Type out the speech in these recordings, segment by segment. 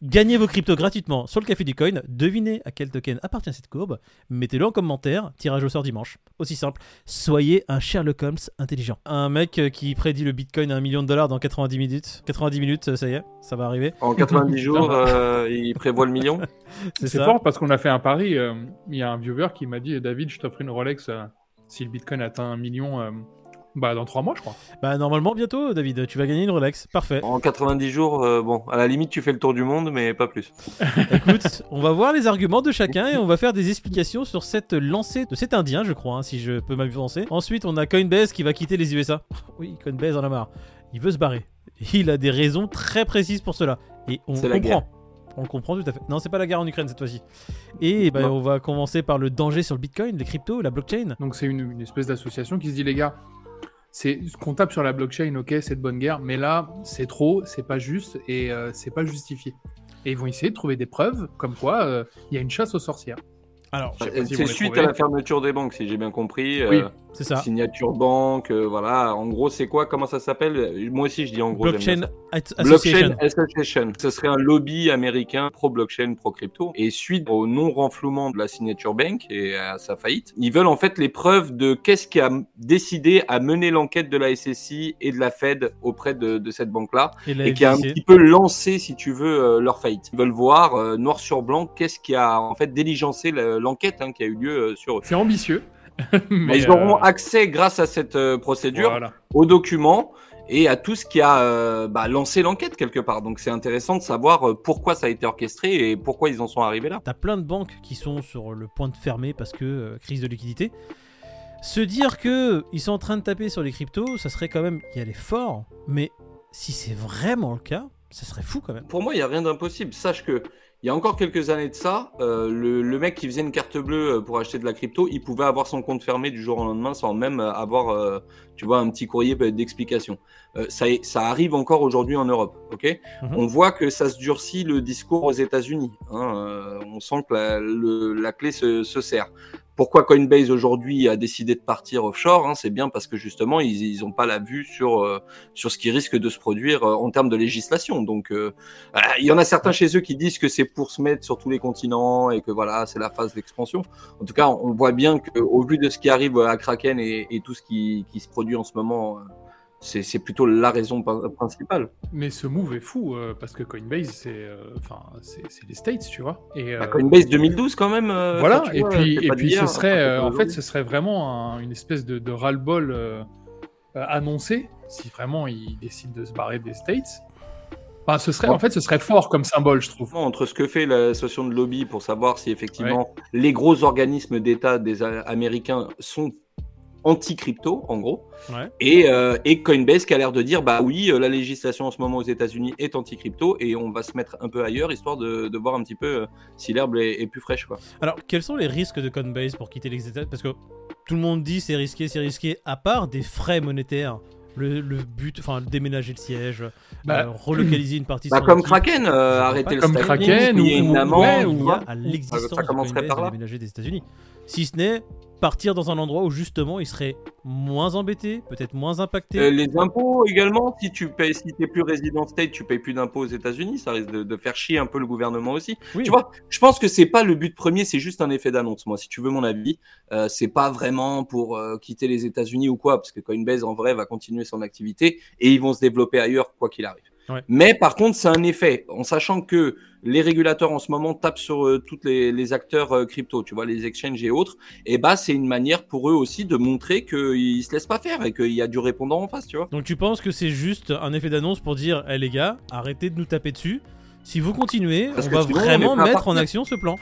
Gagnez vos cryptos gratuitement sur le Café du Coin. Devinez à quel token appartient cette courbe. Mettez-le en commentaire. Tirage au sort dimanche. Aussi simple. Soyez un Sherlock Holmes intelligent. Un mec euh, qui prédit le Bitcoin à un million de dollars dans 90 minutes. 90 minutes, euh, ça y est, ça va arriver. En 90 jours, euh, il prévoit le million. C'est fort parce qu'on a fait un pari. euh, Il y a un viewer qui m'a dit David, je t'offre une Rolex euh, si le Bitcoin atteint un million euh, bah, dans trois mois, je crois. Bah normalement bientôt, David, tu vas gagner une Rolex. Parfait. En 90 jours, euh, bon, à la limite, tu fais le tour du monde, mais pas plus. Écoute, on va voir les arguments de chacun et on va faire des explications sur cette lancée de cet Indien, je crois, hein, si je peux m'avancer. Ensuite, on a Coinbase qui va quitter les USA. Oui, Coinbase en a marre. Il veut se barrer. Il a des raisons très précises pour cela. Et on comprend. On le comprend tout à fait. Non, c'est pas la guerre en Ukraine cette fois-ci. Et bah, on va commencer par le danger sur le Bitcoin, les cryptos, la blockchain. Donc c'est une, une espèce d'association qui se dit les gars, c'est ce qu'on tape sur la blockchain, ok, c'est de bonne guerre, mais là c'est trop, c'est pas juste et euh, c'est pas justifié. Et ils vont essayer de trouver des preuves comme quoi euh, il y a une chasse aux sorcières. Alors, s'ils C'est suite à la fermeture des banques, si j'ai bien compris. Oui. C'est ça. signature banque, euh, voilà. En gros, c'est quoi Comment ça s'appelle? Moi aussi, je dis en gros. Blockchain Association. Blockchain Association. Ce serait un lobby américain pro-blockchain, pro-crypto. Et suite au non-renflouement de la signature bank et à sa faillite, ils veulent en fait les preuves de qu'est-ce qui a décidé à mener l'enquête de la SSI et de la Fed auprès de, de cette banque-là Et, qui a un petit peu lancé, si tu veux, euh, leur faillite. Ils veulent voir euh, noir sur blanc qu'est-ce qui a en fait diligencé le- l'enquête hein, qui a eu lieu euh, sur eux. C'est ambitieux. Mais ils auront euh, accès, grâce à cette euh, procédure, voilà. aux documents et à tout ce qui a euh, bah, lancé l'enquête quelque part. Donc c'est intéressant de savoir pourquoi ça a été orchestré et pourquoi ils en sont arrivés là. T'as plein de banques qui sont sur le point de fermer parce que euh, crise de liquidité. Se dire que ils sont en train de taper sur les cryptos, ça serait quand même y aller fort. Mais si c'est vraiment le cas, ça serait fou quand même. Pour moi, il n'y a rien d'impossible. Sache que il y a encore quelques années de ça, euh, le, le mec qui faisait une carte bleue euh, pour acheter de la crypto, il pouvait avoir son compte fermé du jour au lendemain sans même euh, avoir, euh, tu vois, un petit courrier d'explication. Euh, ça, ça arrive encore aujourd'hui en Europe, ok? Mhm. On voit que ça se durcit le discours aux États-Unis. hein, on sent que la, le- la clé se, se serre. Pourquoi Coinbase aujourd'hui a décidé de partir offshore hein, C'est bien parce que justement ils n'ont pas la vue sur euh, sur ce qui risque de se produire euh, en termes de législation. Donc euh, il y en a certains chez eux qui disent que c'est pour se mettre sur tous les continents et que voilà c'est la phase d'expansion. En tout cas, on voit bien qu'au vu de ce qui arrive à Kraken et, tout ce qui, se produit en ce moment, c'est plutôt la raison pa- principale. Mais ce move est fou euh, parce que Coinbase, c'est euh, enfin c'est c'est les States, tu vois. Et, euh, Bah, Coinbase 2012 quand même. voilà. Et vois, puis et ce serait en fait ce serait vraiment un- une espèce de, de ras-le-bol annoncé si vraiment ils décident de se barrer des States. Enfin, ce serait en fait ce serait fort comme symbole, je trouve. entre ce que fait l'association de lobby pour savoir si effectivement les gros organismes d'État des Américains sont anti-crypto, en gros, Ouais. et, euh, et Coinbase qui a l'air de dire bah oui, euh, la législation en ce moment aux États-Unis est anti-crypto et on va se mettre un peu ailleurs histoire de, de voir un petit peu euh, si l'herbe est, est plus fraîche. Quoi. Alors, quels sont les risques de Coinbase pour quitter les États Parce que tout le monde dit c'est risqué, c'est risqué, à part des frais monétaires. Le, le but, enfin, déménager le siège, Bah, euh, relocaliser une partie de Bah, comme. Kraken, euh, vois arrêter le comme Kraken ou- ou- ouais, ou- Il y vois. a à l'existence Ça commencerait de par Coinbase là. de déménager des États-Unis. Si ce n'est partir dans un endroit où justement il serait moins embêté, peut-être moins impacté. Euh, les impôts également, si tu payes, si t'es plus résident state, tu payes plus d'impôts aux États-Unis, ça risque de, de faire chier un peu le gouvernement aussi. Oui. Tu vois, je pense que c'est pas le but premier, c'est juste un effet d'annonce. Moi, si tu veux mon avis, euh, c'est pas vraiment pour euh, quitter les États-Unis ou quoi, parce que Coinbase en vrai va continuer son activité et ils vont se développer ailleurs quoi qu'il arrive. Ouais. Mais par contre, c'est un effet, en sachant que les régulateurs en ce moment tapent sur euh, toutes les, les acteurs euh, crypto, tu vois, les exchanges et autres. Et bah, c'est une manière pour eux aussi de montrer qu'ils se laissent pas faire et qu'il y a du répondant en face, tu vois. Donc tu penses que c'est juste un effet d'annonce pour dire, eh les gars, arrêtez de nous taper dessus. Si vous continuez, Parce on va vraiment mettre en action ce plan.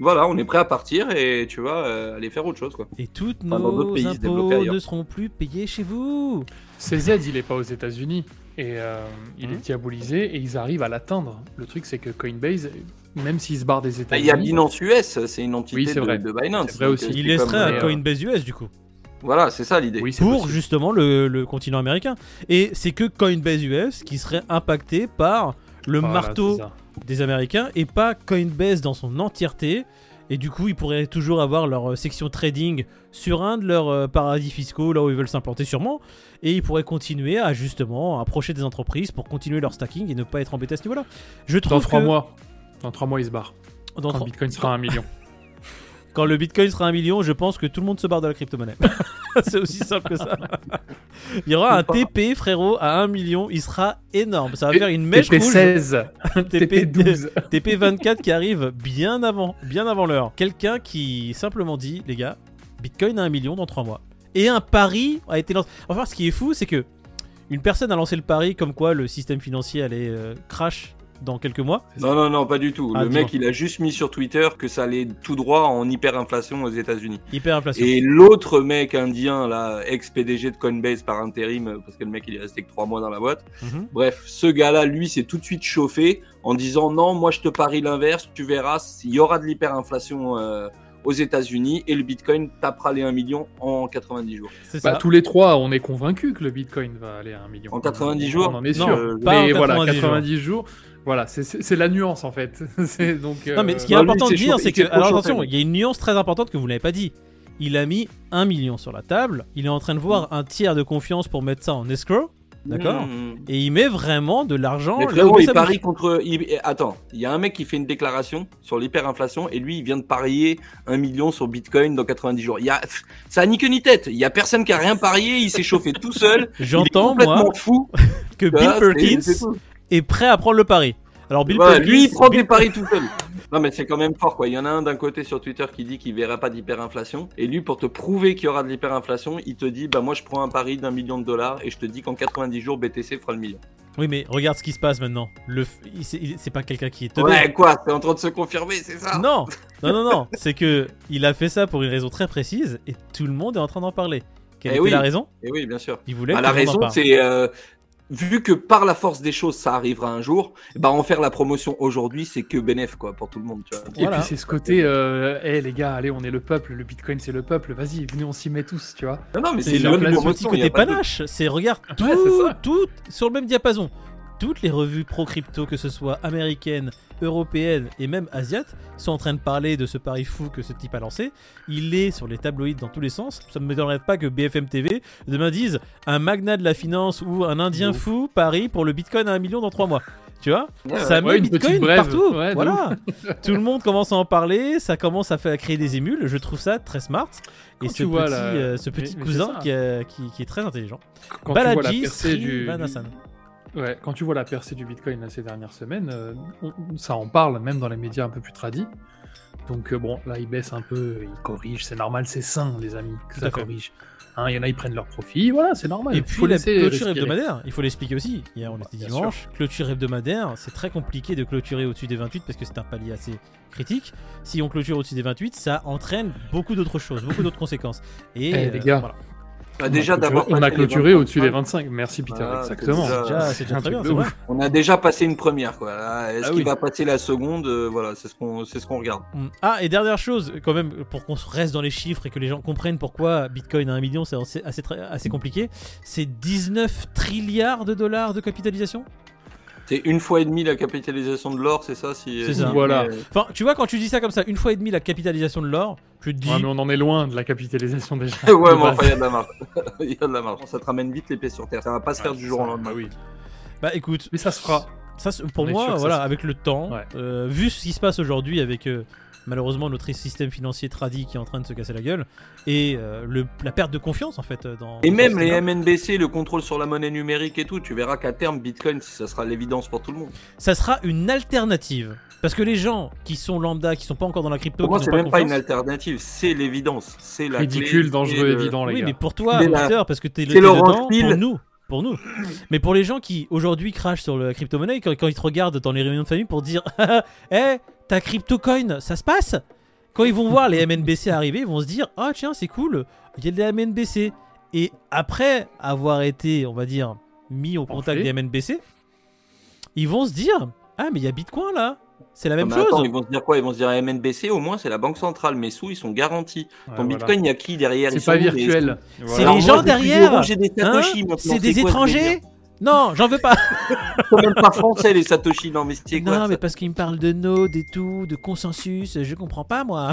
Voilà, on est prêt à partir et tu vois, euh, aller faire autre chose, quoi. Et toutes Enfin, nos pays, se impôts ne seront plus payés chez vous. CZ, il est pas aux États-Unis et euh, il Mhm. est diabolisé et ils arrivent à l'atteindre. Le truc, c'est que Coinbase, même s'ils se barrent des Ah, États-Unis, Il y a Binance US, c'est une entité Oui, c'est de, vrai. de Binance. C'est vrai donc, aussi. euh, Il laisserait à euh, Coinbase US du coup. Voilà, c'est ça l'idée. oui, Pour possible. justement le, le continent américain. Et c'est que Coinbase US qui serait impacté par le Voilà, marteau c'est ça. Des Américains et pas Coinbase dans son entièreté Et du coup, ils pourraient toujours avoir leur euh, section trading sur un de leurs euh, paradis fiscaux, là où ils veulent s'implanter sûrement. Et ils pourraient continuer à justement approcher des entreprises pour continuer leur stacking et ne pas être embêtés à ce niveau-là. Je trouve Dans trois que- mois. Dans trois mois, il se barre. dans Quand le Bitcoin sera à un million. Quand le bitcoin sera un million, je pense que tout le monde se barre de la crypto-monnaie. c'est aussi simple que ça. Il y aura un TP, frérot, à un million. Il sera énorme. Ça va faire une mèche rouge. TP16, TP, TP12. TP24 qui arrive bien avant, bien avant l'heure. Quelqu'un qui simplement dit, les gars, bitcoin à un million dans trois mois. Et un pari a été lancé. Enfin, ce qui est fou, c'est que une personne a lancé le pari comme quoi le système financier allait euh, crash dans quelques mois. Non, non, non, pas du tout. Ah, le mec, il a juste mis sur Twitter que ça allait tout droit en hyperinflation aux États-Unis. Hyperinflation. Et l'autre mec indien, là, ex-PDG de Coinbase par intérim, euh, parce que le mec, il est resté que trois mois dans la boîte. Mhm. Bref, ce gars-là, lui, s'est tout de suite chauffé en disant non, moi, je te parie l'inverse. Tu verras, il y aura de l'hyperinflation euh, aux États-Unis et le Bitcoin tapera les 1 million en 90 jours. C'est ça. Bah, tous les trois, on est convaincus que le Bitcoin va aller à un million. En 90 jours On en est Non, sûr. pas en Mais voilà, 90 90 jours. Voilà, c'est- la nuance en fait. Donc. euh, Non, mais ce qui est bah, lui, important de c'est dire, c'est que. Alors attention, il y a une nuance très importante que vous n'avez pas dit. Il a mis un million sur la table. Il est en train de voir un tiers de confiance pour mettre ça en escrow. D'accord Mmh. Et il met vraiment de l'argent il parie contre. il- Attends, il y a un mec qui fait une déclaration sur l'hyperinflation et lui, il vient de parier un million sur Bitcoin dans 90 jours. Il y a... Ça a ni queue ni tête. Il y a personne qui a rien parié. Il s'est chauffé tout seul. J'entends, complètement moi, fou. que Bill Perkins. Est prêt à prendre le pari. Alors, Bill Perkins. lui, il prend Bill- des paris tout seul. Non, mais c'est quand même fort, quoi. Il y en a un d'un côté sur Twitter qui dit qu'il verra pas d'hyperinflation. Et lui, pour te prouver qu'il y aura de l'hyperinflation, il te dit, bah, moi, je prends un pari d'un million de dollars et je te dis qu'en 90 jours, BTC fera le million. Oui, mais regarde ce qui se passe maintenant. Le c'est pas quelqu'un qui est. Ouais, quoi, c'est en train de se confirmer, c'est ça? Non, non, non, non. c'est que il a fait ça pour une raison très précise et tout le monde est en train d'en parler. Quelle Eh était oui. la raison? Et oui, bien sûr. Il voulait Bah, la raison, c'est euh, vu que par la force des choses, ça arrivera un jour. Bah, en faire la promotion aujourd'hui, c'est que bénéf quoi pour tout le monde. Tu vois. Et Voilà. puis c'est ce côté, euh, hey, les gars, allez, on est le peuple, le Bitcoin c'est le peuple, vas-y, venez, on s'y met tous, tu vois. Non, non, mais C'est le petit côté panache. C'est regarde tout, Ouais, tout sur le même diapason. Toutes les revues pro crypto, que ce soit américaines, européennes et même asiates, sont en train de parler de ce pari fou que ce type a lancé. Il est sur les tabloïds dans tous les sens. Ça ne m'étonnerait pas que BFM TV demain dise un magnat de la finance ou un Indien ouf. fou parie pour le Bitcoin à un million dans trois mois. Tu vois? Ouais, Ça Ouais, met une Bitcoin partout. Ouais, voilà. Tout le monde commence à en parler. Ça commence à, faire, à créer des émules. Je trouve ça très smart. Et ce tu vois petit, la- euh, ce petit mais cousin qui, euh, qui- qui est très intelligent. Quand tu vois la Balaji percée du. Ouais, quand tu vois la percée du Bitcoin là, ces dernières semaines, euh, on- ça en parle même dans les médias un peu plus tradis. Donc euh, bon, là il baisse un peu, il corrige, c'est normal, c'est sain les amis que Tout ça corrige. Hein, Il y en a ils prennent leur profit, voilà, c'est normal. Et puis faut la clôture respirer. hebdomadaire, il faut l'expliquer aussi. Hier on était bien dimanche. Clôture hebdomadaire, c'est très compliqué de clôturer au-dessus des 28 parce que c'est un palier assez critique. Si on clôture au-dessus des 28, ça entraîne beaucoup d'autres choses, beaucoup d'autres conséquences. Et Eh, les gars. voilà. Bah, On a déjà clôturé- d'avoir on a passé les clôturé 25, au-dessus des 25. Merci Peter, Ah, exactement. c'est déjà, c'est très bien, ouf. On a déjà passé une première quoi. Là, Est-ce Ah qu'il oui. va passer la seconde Euh, Voilà, c'est ce qu'on, c'est ce qu'on regarde. Mm. Ah, et dernière chose, quand même, pour qu'on reste dans les chiffres et que les gens comprennent pourquoi Bitcoin à 1 million, c'est assez, assez, très- assez compliqué, c'est 19 trilliards de dollars de capitalisation? C'est une fois et demie la capitalisation de l'or, c'est ça si, C'est si- ça. Voilà. euh, Enfin, tu vois, quand tu dis ça comme ça, une fois et demi la capitalisation de l'or, je te dis... Ouais, mais on en est loin de la capitalisation déjà. ouais, mais enfin, il y a de la marge. Il y a de la marge. Ça te ramène vite les pieds sur terre. Ça va pas se faire Ouais, du c'est jour au lendemain. Bah oui. Bah écoute, Mais ça se fera. Ça, c'est- pour On moi, voilà, avec le temps, Ouais. euh, vu ce qui se passe aujourd'hui avec euh, malheureusement notre système financier tradit qui est en train de se casser la gueule et euh, le, la perte de confiance en fait euh, dans. Et même les MNBC, le contrôle sur la monnaie numérique et tout, tu verras qu'à terme, Bitcoin, ça sera l'évidence pour tout le monde. Ça sera une alternative parce que les gens qui sont lambda, qui sont pas encore dans la crypto, Pour moi, c'est même pas une alternative, c'est l'évidence. C'est la Ridicule, clé, dangereux, le- évident, les Oui, gars. mais pour toi, la- Peter, parce que t'es le dedans, pour nous. Pour nous. Mais pour les gens qui aujourd'hui crachent sur la crypto-monnaie, quand, quand ils te regardent dans les réunions de famille pour dire Eh, ta crypto-coin, ça se passe? Quand ils vont voir les MNBC arriver, ils vont se dire Ah, tiens, c'est cool, il y a des MNBC. Et après avoir été, on va dire, mis au contact des MNBC, ils vont se dire Ah, mais il y a Bitcoin là C'est la même chose attends, ils vont se dire quoi? Ils vont se dire MNBC, au moins, c'est la banque centrale. Mes sous, ils sont garantis. Ouais, Ton voilà. Bitcoin, il y a qui derrière? C'est pas virtuel. C'est Voilà. Les gens derrière J'ai des Hein? Satoshi maintenant. C'est des quoi étrangers? Non, j'en veux pas. Ils sont même pas français, les Satoshi. Non, mais c'est quoi non, mais parce qu'il me parle de node et tout, de consensus, je comprends pas moi.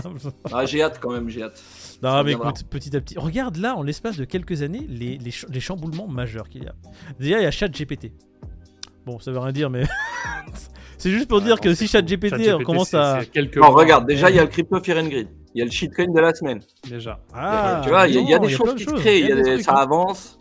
Ah, j'ai hâte quand même, j'ai hâte. Non, Ça mais écoute, petit à petit. Regarde là, en l'espace de quelques années, les, les, ch- les chamboulements majeurs qu'il y a. Déjà, il y a ChatGPT. Bon, ça veut rien dire, mais. c'est juste pour dire non, que si. ChatGPT on commence à. quelques Non, regarde, déjà, il y a le crypto Fear and Greed. Il y a le shitcoin de la semaine. déjà. Ah, tu vois, il y a, des choses qui se créent. ça avance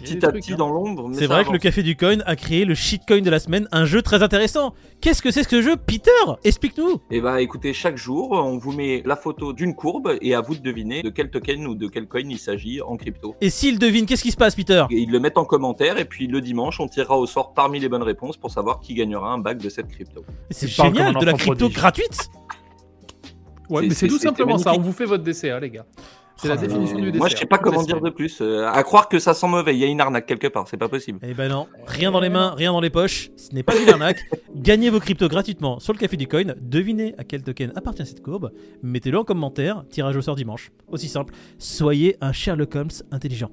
petit à trucs, petit hein. dans l'ombre. C'est vrai que le. Café du Coin a créé le shitcoin de la semaine, un jeu très intéressant. Qu'est-ce que c'est que ce jeu Peter, explique-nous Et bah écoutez, chaque jour, on vous met la photo d'une courbe et à vous de deviner de quel token ou de quel coin il s'agit en crypto. Et s'il devine, qu'est-ce qui se passe, Peter? Et ils le mettent en commentaire et puis le dimanche, on tirera au sort parmi les bonnes réponses pour savoir qui gagnera un bac de cette crypto. C'est génial, de la crypto prodige. gratuite Ouais, C'est- mais c'est tout simplement ça. On vous fait votre DCA, les gars. C'est la Oh définition du DCA. Moi, je sais pas comment dire de plus. Euh, à croire que ça sent mauvais, il y a une arnaque quelque part, c'est pas possible. Eh ben non, rien dans les mains, rien dans les poches, ce n'est pas une arnaque. Gagnez vos cryptos gratuitement sur le Café du Coin, devinez à quel token appartient cette courbe, mettez-le en commentaire, tirage au sort dimanche. Aussi simple, soyez un Sherlock Holmes intelligent.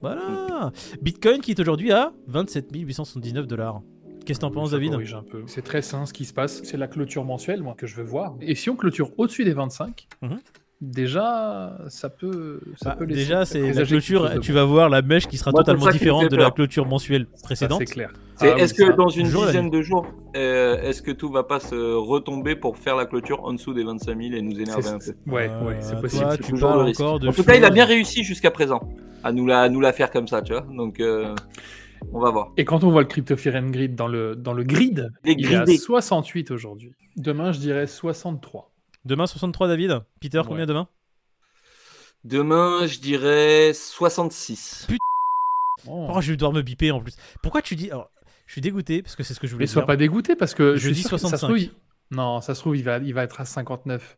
Voilà Bitcoin qui est aujourd'hui à 27 879 dollars. Qu'est-ce que t'en penses, David corrige un peu. C'est très sain ce qui se passe. C'est la clôture mensuelle, moi, que je veux voir. Et si on clôture au-dessus des 25, Mhm. Déjà, ça peut. Ça Bah, peut Déjà, c'est la clôture, tu vas voir la mèche qui sera Moi, totalement différente de la clôture mensuelle précédente. c'est clair. Ah oui, est-ce que ça- dans une jour, dizaine de jours, euh, est-ce que tout va pas se retomber pour faire la clôture en dessous des 25 000 et nous énerver un peu? C'est- Ouais, Euh, ouais, c'est toi, possible. c'est tu toujours parles le risque. encore de En tout cas, il a bien réussi jusqu'à présent à nous la, à nous la faire comme ça, tu vois. Donc, euh, on va voir. Et quand on voit le Crypto Fear and Grid dans le, dans le grid, il est à gridés. 68 aujourd'hui. Demain, je dirais 63. Demain 63, David Peter, combien Ouais. demain? Demain, je dirais 66. Oh. Oh, je vais devoir me biper en plus? Pourquoi tu dis. Alors, je suis dégoûté parce que c'est ce que je voulais Mais sois dire. pas dégoûté parce que Je dis sûr que ça se 65. trouve, il- Non, ça se trouve, il va, il va être à 59.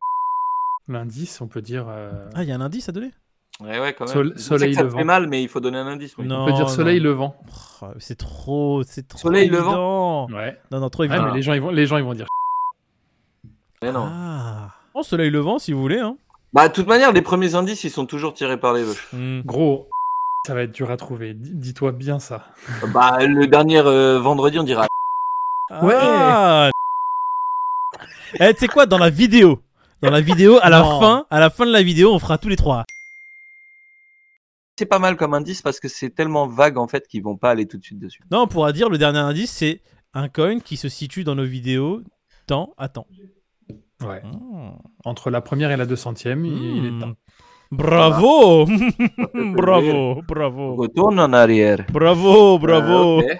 L'indice, on peut dire. euh, Ah, il y a un indice à donner? Ouais, ouais, quand même. Sol- soleil ça levant. fait mal, mais il faut donner un indice. oui. Non. on peut dire soleil non. levant. C'est trop, c'est trop Soleil évident. Ouais. Non, non, trop Ouais, évident. mais les gens, ils vont, les gens, ils vont dire. Mais non. Ah. Oh, soleil levant si vous voulez. Hein. Bah, de toute manière, les premiers indices, ils sont toujours tirés par les veuches. Hmm. Gros, ça va être dur à trouver. Dis- Dis-toi bien ça. bah, le dernier euh, vendredi, on dira. Ouais. Ah. Eh, tu sais quoi, dans la vidéo, dans la vidéo, à la Non. fin, à la fin de la vidéo, on fera tous les trois. C'est pas mal comme indice parce que c'est tellement vague en fait qu'ils vont pas aller tout de suite dessus. Non, on pourra dire le dernier indice, c'est un coin qui se situe dans nos vidéos temps à temps. Ouais. Hmm. Entre la première et la deux centième, il, il est Hmm. temps. Bravo, bravo, bravo, Retourne en arrière. bravo, bravo. Euh.